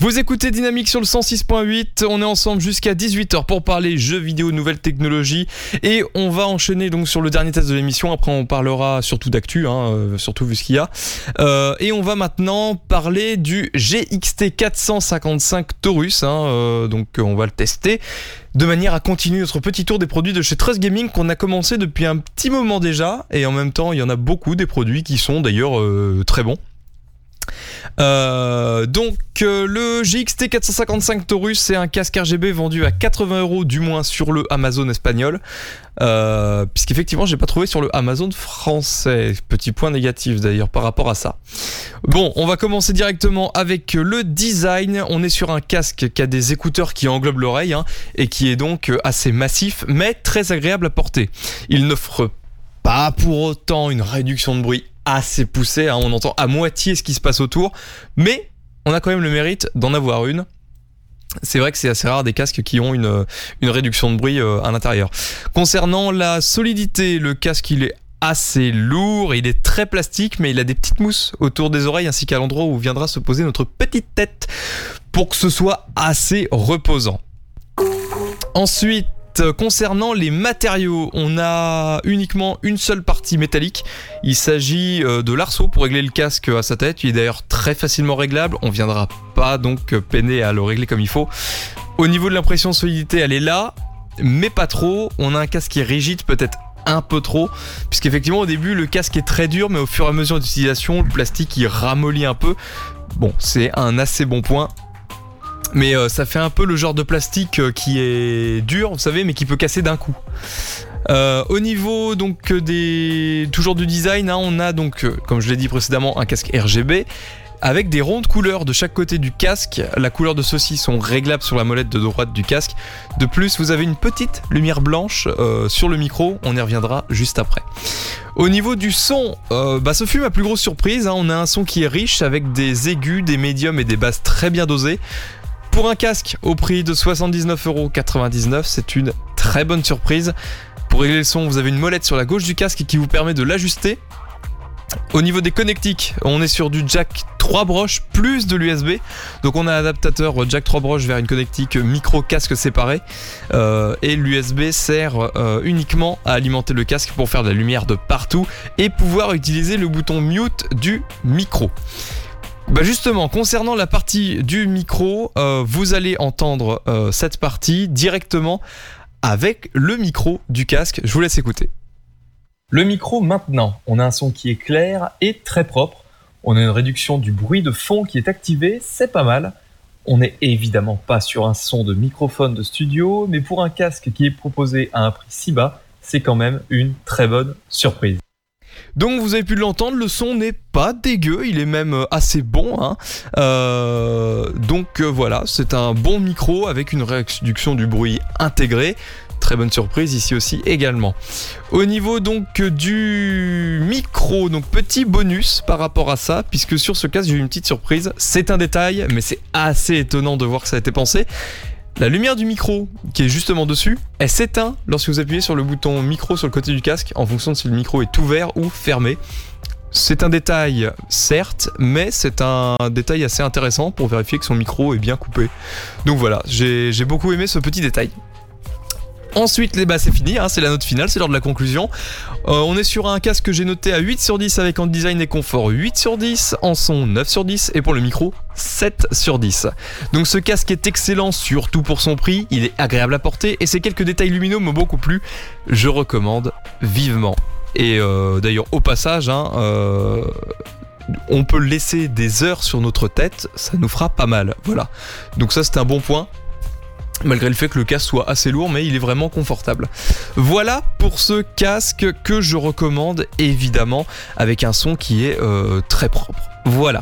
Vous écoutez Dynamique sur le 106.8, on est ensemble jusqu'à 18h pour parler jeux vidéo, nouvelles technologies et on va enchaîner donc sur le dernier test de l'émission, après on parlera surtout d'actu, hein, euh, surtout vu ce qu'il y a. Euh, et on va maintenant parler du GXT 455 Taurus, hein, euh, donc on va le tester de manière à continuer notre petit tour des produits de chez Trust Gaming qu'on a commencé depuis un petit moment déjà et en même temps il y en a beaucoup des produits qui sont d'ailleurs très bons. Euh, donc euh, le GXT 455 Taurus c'est un casque RGB vendu à 80 euros du moins sur le Amazon espagnol. Euh, puisqu'effectivement j'ai pas trouvé sur le Amazon français. Petit point négatif d'ailleurs par rapport à ça. Bon on va commencer directement avec le design. On est sur un casque qui a des écouteurs qui englobent l'oreille hein, et qui est donc assez massif mais très agréable à porter. Il n'offre pas pour autant une réduction de bruit assez poussé, hein. on entend à moitié ce qui se passe autour, mais on a quand même le mérite d'en avoir une. C'est vrai que c'est assez rare des casques qui ont une, une réduction de bruit euh, à l'intérieur. Concernant la solidité, le casque il est assez lourd, il est très plastique, mais il a des petites mousses autour des oreilles ainsi qu'à l'endroit où viendra se poser notre petite tête pour que ce soit assez reposant. Ensuite, concernant les matériaux, on a uniquement une seule partie métallique. Il s'agit euh, de l'arceau pour régler le casque à sa tête. Il est d'ailleurs très facilement réglable. On viendra pas donc peiner à le régler comme il faut. Au niveau de l'impression solidité, elle est là, mais pas trop. On a un casque qui est rigide, peut-être un peu trop, puisqu'effectivement au début le casque est très dur, mais au fur et à mesure d'utilisation, le plastique il ramollit un peu. Bon, c'est un assez bon point. Mais euh, ça fait un peu le genre de plastique euh, qui est dur, vous savez, mais qui peut casser d'un coup. Euh, au niveau donc des toujours du design, hein, on a donc, comme je l'ai dit précédemment, un casque RGB avec des rondes couleurs de chaque côté du casque. La couleur de ceux-ci sont réglables sur la molette de droite du casque. De plus, vous avez une petite lumière blanche sur le micro. On y reviendra juste après. Au niveau du son, bah, ce fut ma plus grosse surprise. Hein. On a un son qui est riche avec des aigus, des médiums et des basses très bien dosées. Pour un casque au prix de 79,99€, c'est une très bonne surprise. Pour régler le son, vous avez une molette sur la gauche du casque qui vous permet de l'ajuster. Au niveau des connectiques, on est sur du jack 3 broches plus de l'USB. Donc on a un adaptateur jack 3 broches vers une connectique micro casque séparée. Euh, et l'USB sert euh, uniquement à alimenter le casque pour faire de la lumière de partout et pouvoir utiliser le bouton mute du micro. Bah justement, concernant la partie du micro, euh, vous allez entendre euh, cette partie directement avec le micro du casque. Je vous laisse écouter. Le micro maintenant, on a un son qui est clair et très propre. On a une réduction du bruit de fond qui est activé, c'est pas mal. On n'est évidemment pas sur un son de microphone de studio, mais pour un casque qui est proposé à un prix si bas, c'est quand même une très bonne surprise. Donc vous avez pu l'entendre, le son n'est pas dégueu, il est même euh, assez bon. Hein. Euh, donc euh, voilà, c'est un bon micro avec une réduction du bruit intégrée. Très bonne surprise ici aussi également. Au niveau donc du micro, donc petit bonus par rapport à ça, puisque sur ce cas j'ai eu une petite surprise. C'est un détail, mais c'est assez étonnant de voir que ça a été pensé. La lumière du micro, qui est justement dessus, elle s'éteint lorsque vous appuyez sur le bouton micro sur le côté du casque, en fonction de si le micro est ouvert ou fermé. C'est un détail, certes, mais c'est un détail assez intéressant pour vérifier que son micro est bien coupé. Donc voilà, j'ai beaucoup aimé ce petit détail. Ensuite, les bas, c'est fini, hein, c'est la note finale, c'est l'heure de la conclusion. Euh, on est sur un casque que j'ai noté à 8 sur 10 avec en design et confort 8 sur 10, en son 9 sur 10 et pour le micro 7 sur 10. Donc ce casque est excellent surtout pour son prix, il est agréable à porter et ces quelques détails lumineux m'ont beaucoup plu. Je recommande vivement. Et euh, d'ailleurs au passage, hein, euh, on peut laisser des heures sur notre tête, ça nous fera pas mal. Voilà. Donc ça c'est un bon point malgré le fait que le casque soit assez lourd, mais il est vraiment confortable. Voilà pour ce casque que je recommande évidemment avec un son qui est euh, très propre. Voilà.